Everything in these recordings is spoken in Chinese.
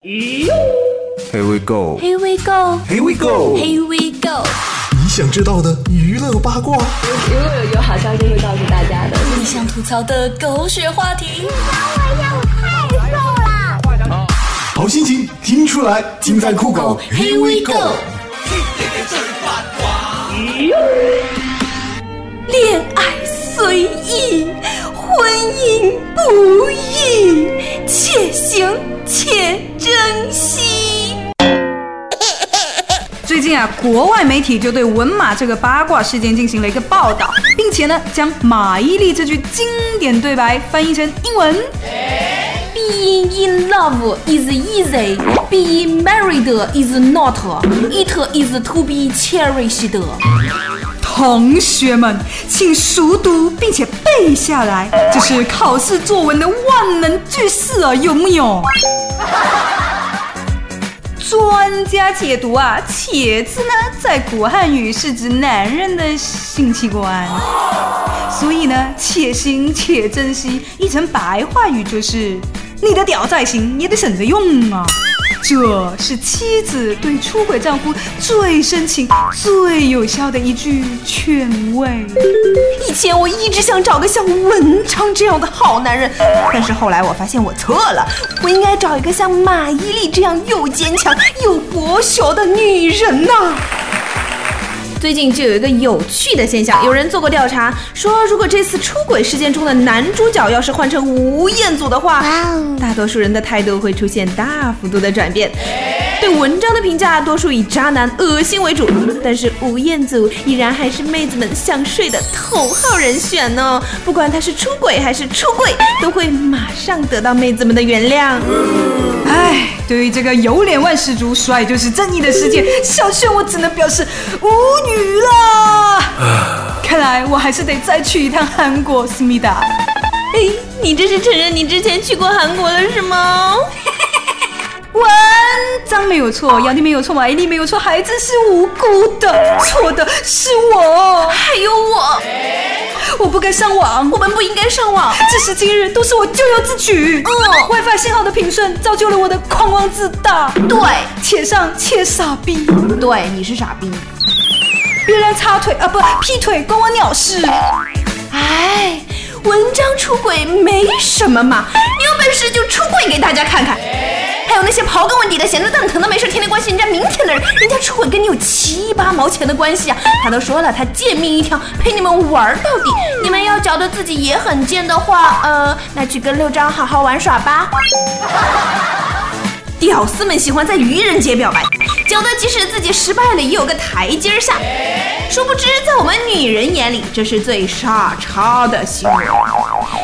Here we go. Here we go. Here we go. Here we go. 你想知道的娱乐八卦，如果有有好消息会告诉大家的。你想吐槽的狗血话题，你把我要太瘦了好心情听出来，尽在酷狗。Here we go。恋爱随意，婚姻不易，且行且珍惜。最近啊，国外媒体就对文马这个八卦事件进行了一个报道，并且呢，将马伊琍这句经典对白翻译成英文。Being in love is easy, being married is not. It is to be cherished. 同学们，请熟读并且背下来，这是考试作文的万能句式啊，有木有？专家解读啊，“且”字呢，在古汉语是指男人的性器官，所以呢，“且行且珍惜”译成白话语就是：你的屌再行，也得省着用啊。这是妻子对出轨丈夫最深情、最有效的一句劝慰。以前我一直想找个像文昌这样的好男人，但是后来我发现我错了，我应该找一个像马伊琍这样又坚强又博学的女人呐、最近就有一个有趣的现象，有人做过调查，说如果这次出轨事件中的男主角要是换成吴彦祖的话，大多数人的态度会出现大幅度的转变。对文章的评价多数以渣男、恶心为主，但是吴彦祖依然还是妹子们想睡的头号人选呢。不管他是出轨还是出柜，都会马上得到妹子们的原谅。唉，对于这个有脸万事足、帅就是正义的世界，小炫我只能表示无语了。看来我还是得再去一趟韩国，思密达。哎，你这是承认你之前去过韩国了是吗？文章没有错，杨迪没有错，马伊琍没有错，孩子是无辜的，错的是我，还有我，我不该上网，我们不应该上网。至时今日都是我咎由自取。嗯，WiFi 信号的平顺造就了我的狂妄自大。对，且上且傻逼，对，你是傻逼。别人插腿啊不劈腿关我鸟事。哎，文章出轨没什么嘛，你有本事就出轨给大家看看。那些刨根问底的、闲得蛋疼的、没事天天关心人家明天的人，人家出轨跟你有七八毛钱的关系啊！他都说了，他贱命一条，陪你们玩到底。你们要觉得自己也很贱的话，呃，那去跟六张好好玩耍吧。屌丝们喜欢在愚人节表白，觉得即使自己失败了，也有个台阶下。殊不知，在我们女人眼里，这是最傻叉的行为。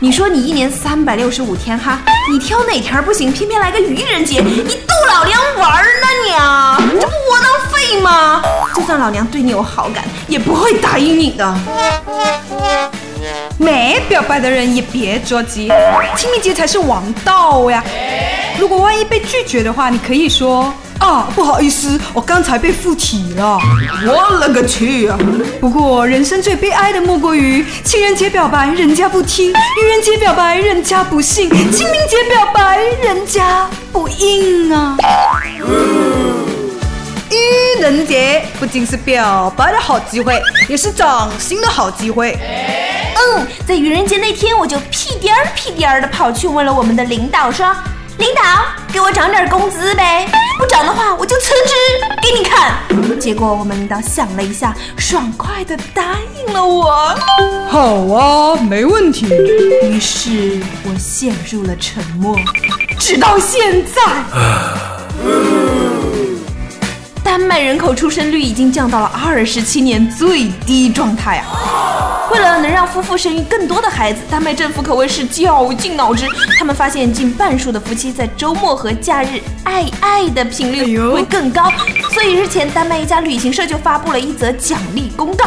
你说你一年三百六十五天哈，你挑哪天不行，偏偏来个愚人节，你逗老娘玩呢你啊？这不窝囊废吗？就算老娘对你有好感，也不会答应你的。没表白的人也别着急，清明节才是王道呀。如果万一被拒绝的话，你可以說啊，不好意思，我剛才被附體了。我勒个去啊！不過人生最悲哀的莫過於情人節表白人家不聽，愚人節表白人家不信，清明節表白人家不應啊。愚人節不僅是表白的好機會，也是漲薪的好機會。嗯，在愚人節那天，我就屁颠儿屁颠儿的跑去問了我們的領導，說：“領導，給我涨点工资呗，不涨的话我就辞职给你看。”结果我们领导想了一下，爽快的答应了我。好啊，没问题。于是我陷入了沉默，直到现在。丹麦人口出生率已经降到了二十七年最低状态啊！為了能让夫妇生育更多的孩子，丹麦政府可谓是绞尽脑汁。他们发现近半数的夫妻在周末和假日爱爱的频率会更高，所以日前丹麦一家旅行社就发布了一则奖励公告，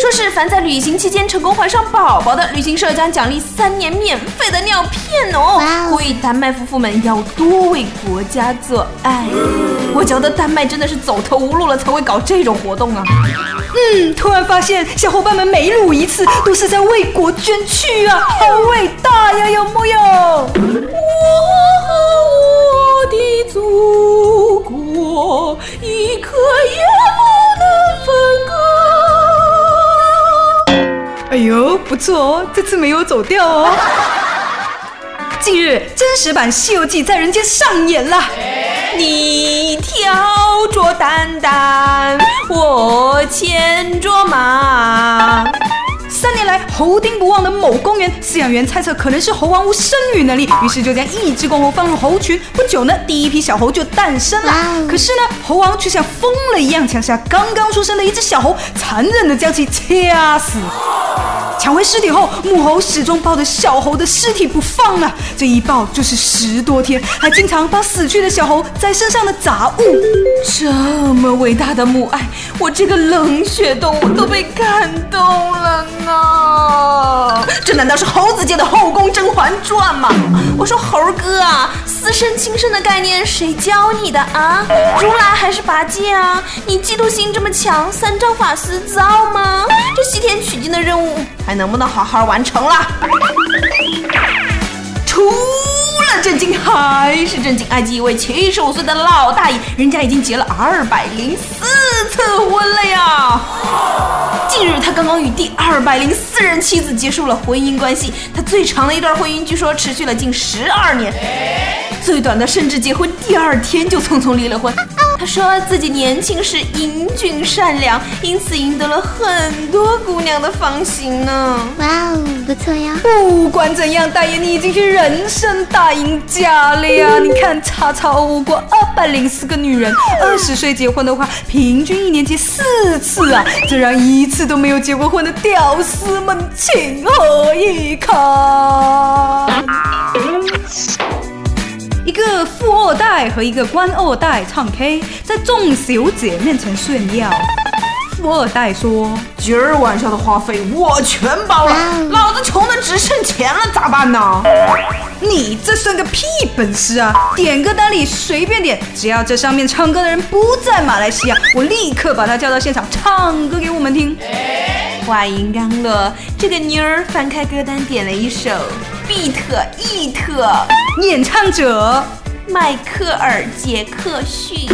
说是凡在旅行期间成功怀上宝宝的，旅行社将奖励三年免费的尿片哦！呼籲丹麦夫妇们要多为国家做爱。我觉得丹麦真的是走投无路了才会搞这种活动啊！嗯，突然发现小伙伴们每撸一次都是在为国捐躯啊，好伟大呀，有木有？我和我的祖国一刻也不能分割。哎呦，不错哦，这次没有走掉哦。近日，真实版《西游记》在人间上演了。你挑着担担，我牵着马。三年来，猴丁不忘的某公园饲养员猜测可能是猴王无生育能力，于是就将一只公猴放入猴群。不久呢，第一批小猴就诞生了。可是呢，猴王却像疯了一样抢下刚刚出生的一只小猴，残忍的将其掐死。抢回尸体后，母猴始终抱着小猴的尸体不放啊！这一抱就是十多天，还经常把死去的小猴在身上的杂物。这么伟大的母爱，我这个冷血动物都被感动了呢！这难道是猴子界的《后宫甄嬛传》吗？我说猴哥啊，私生亲生的概念谁教你的啊？如来还是八戒啊？你嫉妒心这么强，三藏法师造吗？这西天取经的任务。还能不能好好完成了？除了震惊还是震惊！埃及一位七十五岁的老大爷，人家已经结了二百零四次婚了呀！近日，他刚刚与第二百零四任妻子结束了婚姻关系。他最长的一段婚姻，据说持续了近十二年；最短的，甚至结婚第二天就匆匆离了婚。他说自己年轻时英俊善良，因此赢得了很多姑娘的芳心呢。哇哦，不错呀！不管怎样，大爷你已经是人生大赢家了呀！你看，叉叉欧过二百零四个女人，二十岁结婚的话，平均一年结四次啊！这让一次都没有结过婚的屌丝们情何以堪？一个富二代和一个官二代唱 K，在众小姐面前炫耀。富二代说：“今儿晚上的花费我全包了，老子穷的只剩钱了，咋办呢？”你这算个屁本事啊！点歌单里随便点，只要这上面唱歌的人不在马来西亚，我立刻把他叫到现场唱歌给我们听。话音刚落，这个妞儿翻开歌单点了一首。比特伊特，演唱者迈克尔杰克逊。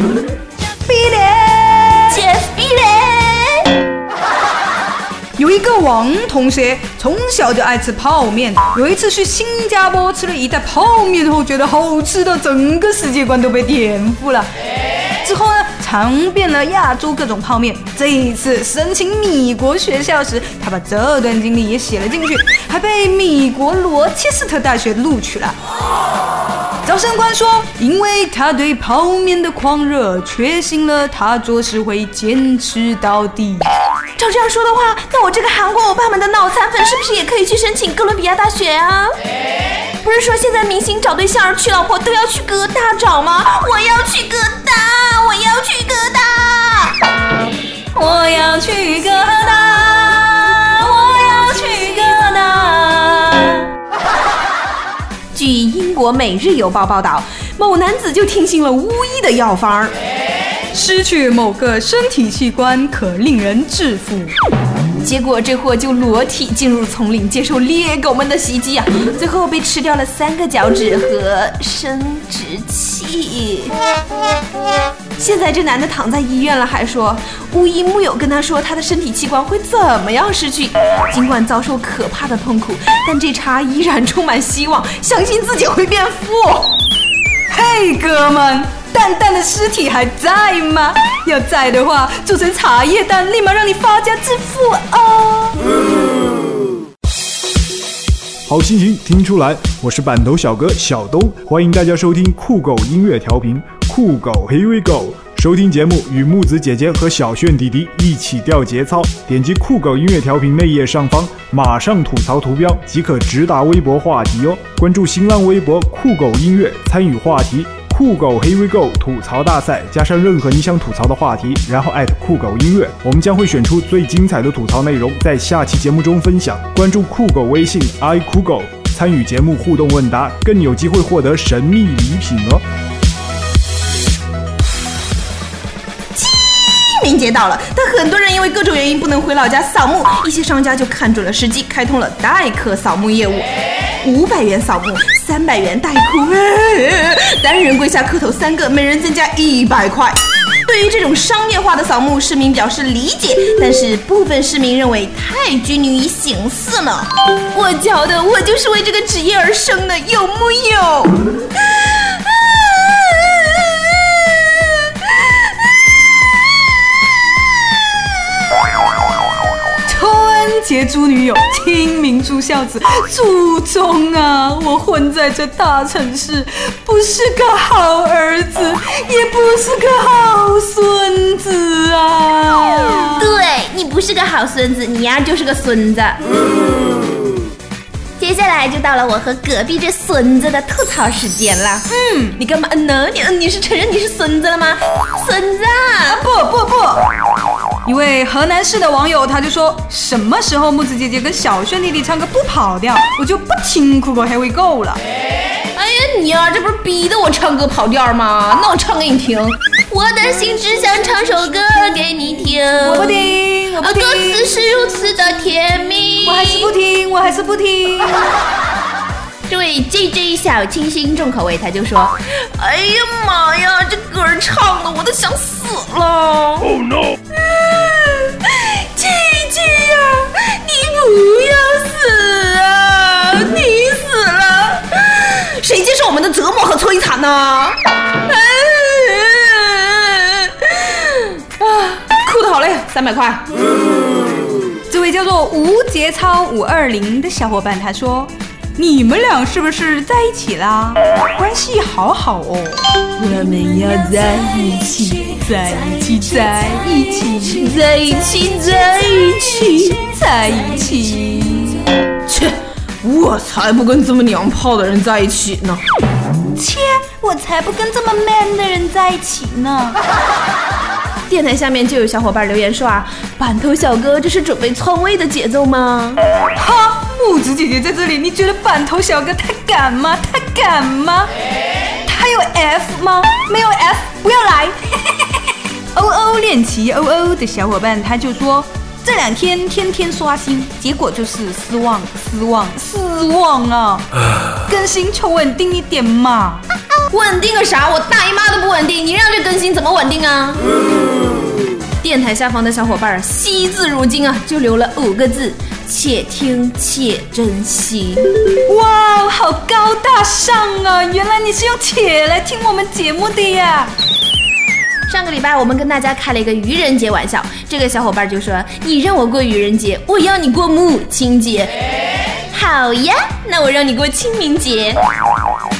有一个王同学从小就爱吃泡面，有一次去新加坡吃了一袋泡面后，觉得好吃的整个世界观都被颠覆了。之后呢？尝遍了亚洲各种泡面，这一次申请米国学校时，他把这段经历也写了进去，还被米国罗切斯特大学录取了。招生官说，因为他对泡面的狂热，确信了他做事会坚持到底。照这样说的话，那我这个韩国欧巴们的脑残粉是不是也可以去申请哥伦比亚大学啊？不是说现在明星找对象、娶老婆都要去哥大找吗？我要去哥大，我要去哥大，我要去哥大，我要去哥大。据英国《每日邮报》报道，某男子就听信了巫医的药方，失去某个身体器官可令人致富。结果这货就裸体进入丛林，接受猎狗们的袭击啊！最后被吃掉了三个脚趾和生殖器。现在这男的躺在医院了，还说巫医木有跟他说他的身体器官会怎么样失去。尽管遭受可怕的痛苦，但这茬依然充满希望，相信自己会变富。嘿，哥们！蛋蛋的尸体还在吗？要在的话，做成茶叶蛋，立马让你发家致富啊！好心情听出来，我是板头小哥小东，欢迎大家收听酷狗音乐调频，酷狗 Here we go。收听节目与木子姐姐和小炫弟弟一起掉节操，点击酷狗音乐调频内页上方马上吐槽图标即可直达微博话题哦。关注新浪微博酷狗音乐，参与话题。酷狗 Here we go 吐槽大赛，加上任何你想吐槽的话题，然后艾特酷狗音乐，我们将会选出最精彩的吐槽内容，在下期节目中分享。关注酷狗微信 i 酷狗，参与节目互动问答，更有机会获得神秘礼品哦。清明节到了，但很多人因为各种原因不能回老家扫墓，一些商家就看准了时机，开通了代客扫墓业务。五百元扫墓，三百元带哭，单人跪下磕头三个，每人增加一百块。对于这种商业化的扫墓，市民表示理解，但是部分市民认为太拘泥于形式了。我觉得我就是为这个职业而生的，有木有？春节猪女友，清明猪孝子，祖宗啊！我混在这大城市，不是个好儿子，也不是个好孙子啊！对你不是个好孙子，你呀就是个孙子。接下来就到了我和隔壁这孙子的吐槽时间了。嗯，你干嘛嗯呢？你嗯你是承认你是孙子了吗？孙子！一位河南市的网友他就说，什么时候木子姐姐跟小炫弟弟唱歌不跑调，我就不听酷狗 Here We Go 了。哎呀，你呀、这不是逼得我唱歌跑调吗？那我唱给你听。我的心只想唱首歌给你听。我不听，我不听，啊歌词是如此的甜蜜。我还是不听，我还是不听。这位 J J 小清新重口味，他就说：“哎呀妈呀，这歌唱的我都想死了。” Oh no！J J 呀，你不要死啊！你死了，谁接受我们的折磨和摧残呢？啊，哭的好累，三百块。这位叫做无节操五二零的小伙伴他说。你们俩是不是在一起啦？关系好好哦。我们要在一起，在一起，在一起，在一起，在一起，在一起。切，我才不跟这么娘炮的人在一起呢！切，我才不跟这么 man 的人在一起呢！电台下面就有小伙伴留言说啊，板头小哥这是准备篡位的节奏吗？哈，木子姐姐在这里，你觉得板头小哥他敢吗？他敢吗？他有 F 吗？没有 F，不要来。欧欧练习欧欧的小伙伴他就说，这两天天天刷新，结果就是失望，失望，失望啊！更新求稳定一点嘛。稳定个啥？我大姨妈都不稳定，你让这更新怎么稳定啊？电台下方的小伙伴惜字如金啊，就留了五个字：且听且珍惜。哇，好高大上啊！原来你是用“且”来听我们节目的呀。上个礼拜我们跟大家开了一个愚人节玩笑，这个小伙伴就说：“你让我过愚人节，我要你过母亲节。”好呀，那我让你过清明节。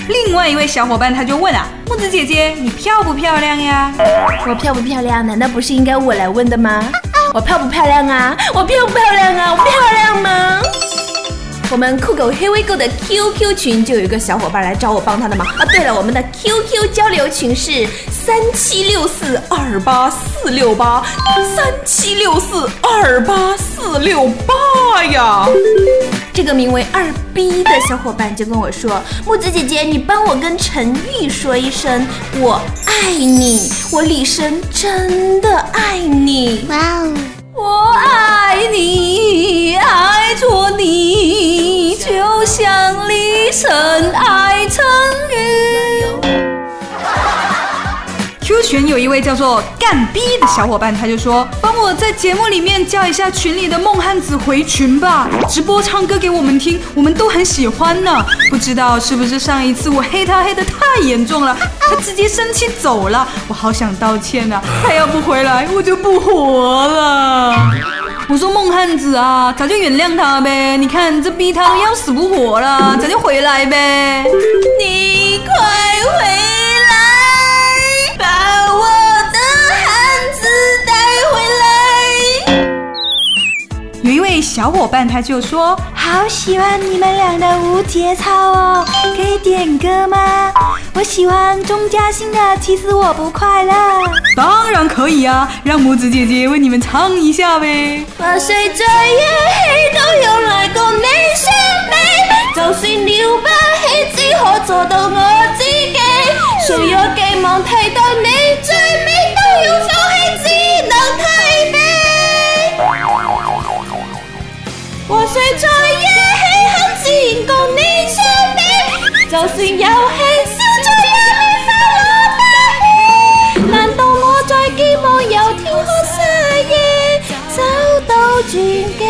另外一位小伙伴他就问啊，木子姐姐，你漂不漂亮呀？我漂不漂亮？难道不是应该我来问的吗？我漂不漂亮啊？我漂不漂亮啊？我漂亮吗？我们酷狗黑微购的 QQ 群就有一个小伙伴来找我帮他的忙啊。对了，我们的 QQ 交流群是三七六四二八四六八，三七六四二八四六八呀。这个名为二逼的小伙伴就跟我说：“木子姐姐，你帮我跟陈玉说一声，我爱你，我李生真的爱你。”哇哦！我爱你，爱着你，就像李晨爱陈玉。群有一位叫做干逼的小伙伴，他就说：“帮我在节目里面叫一下群里的梦汉子回群吧，直播唱歌给我们听，我们都很喜欢呢。不知道是不是上一次我黑他黑的太严重了，他直接生气走了，我好想道歉啊！他要不回来，我就不活了。”我说梦汉子啊，早就原谅他呗！你看这逼他都要死不活了，早就回来呗！你快回一位小伙伴他就说：“好喜欢你们俩的无节操哦，可以点歌吗？我喜欢钟嘉欣的《其实我不快乐》。”当然可以啊，让拇指姐姐为你们唱一下呗。話誰在夜氣都有來過你相比，就算了不起，只可做到我自己。誰有寄望替代你，最尾都要就算有气，笑着也未发我脾气。难道我再寂寞有天黑沙夜找到转机？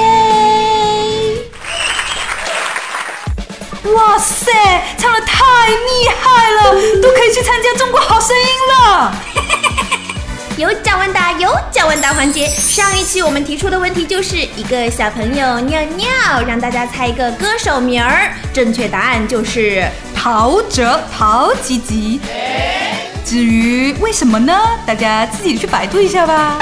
哇塞，唱的太厉害了，都可以去参加中国好声音了。有奖问答，有奖问答环节。上一期我们提出的问题就是一个小朋友尿尿，让大家猜一个歌手名，正确答案就是陶喆，陶吉吉。至于为什么呢？大家自己去百度一下吧。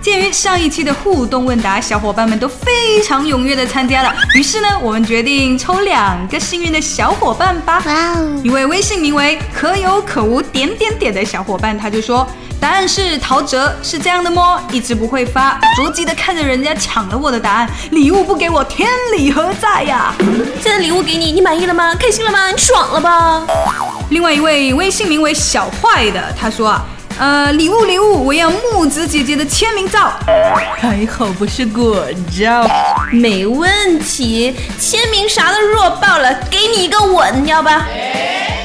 鉴于上一期的互动问答，小伙伴们都非常踊跃的参加了，于是呢，我们决定抽两个幸运的小伙伴吧。哇哦！一位微信名为“可有可无点点点”的小伙伴，他就说。答案是陶喆，是这样的么？一直不会发，着急的看着人家抢了我的答案，礼物不给我，天理何在呀？现在礼物给你，你满意了吗？开心了吗？你爽了吧？另外一位微信名为小坏的，他说啊，呃，礼物礼物，我要木子姐姐的签名照，还好不是果照，没问题，签名啥的弱爆了，给你一个吻，要吧？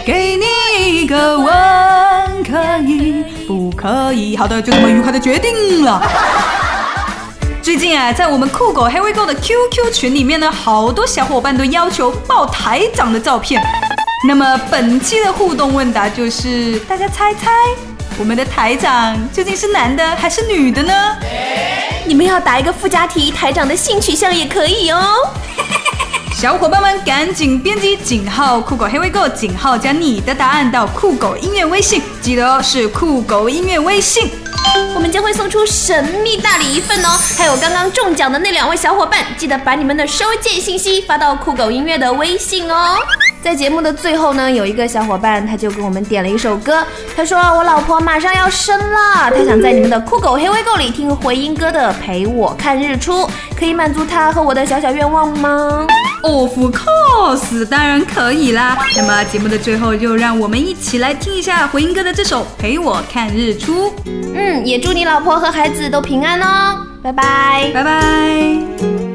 给你一个吻，可以不可以？好的，就这么愉快的决定了。最近啊，在我们酷狗 Here We Go 的 QQ 群里面呢，好多小伙伴都要求爆台长的照片。那么本期的互动问答就是，大家猜猜，我们的台长究竟是男的还是女的呢？你们要答一个附加题，台长的性取向也可以哦。小伙伴们，赶紧编辑井号酷狗黑微购井号加你的答案到酷狗音乐微信，记得哦，是酷狗音乐微信，我们将会送出神秘大礼一份哦。还有刚刚中奖的那两位小伙伴，记得把你们的收件信息发到酷狗音乐的微信哦。在节目的最后呢，有一个小伙伴他就给我们点了一首歌，他说我老婆马上要生了，他想在你们的酷狗黑微购里听回音哥的陪我看日出，可以满足他和我的小小愿望吗？Of course，当然可以啦。那么节目的最后，就让我们一起来听一下回音哥的这首《陪我看日出》。嗯，也祝你老婆和孩子都平安哦。拜拜，拜拜。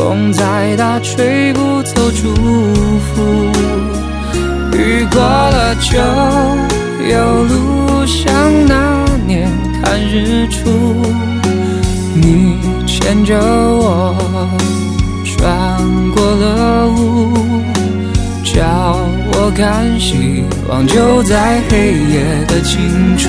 风再大，吹不走祝福。雨过了就有路，像那年看日出。你牵着我穿过了雾，叫我看希望就在黑夜的尽处。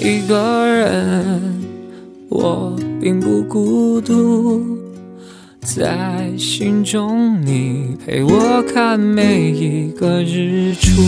一个人，我并不孤独，在心中你陪我看每一个日出。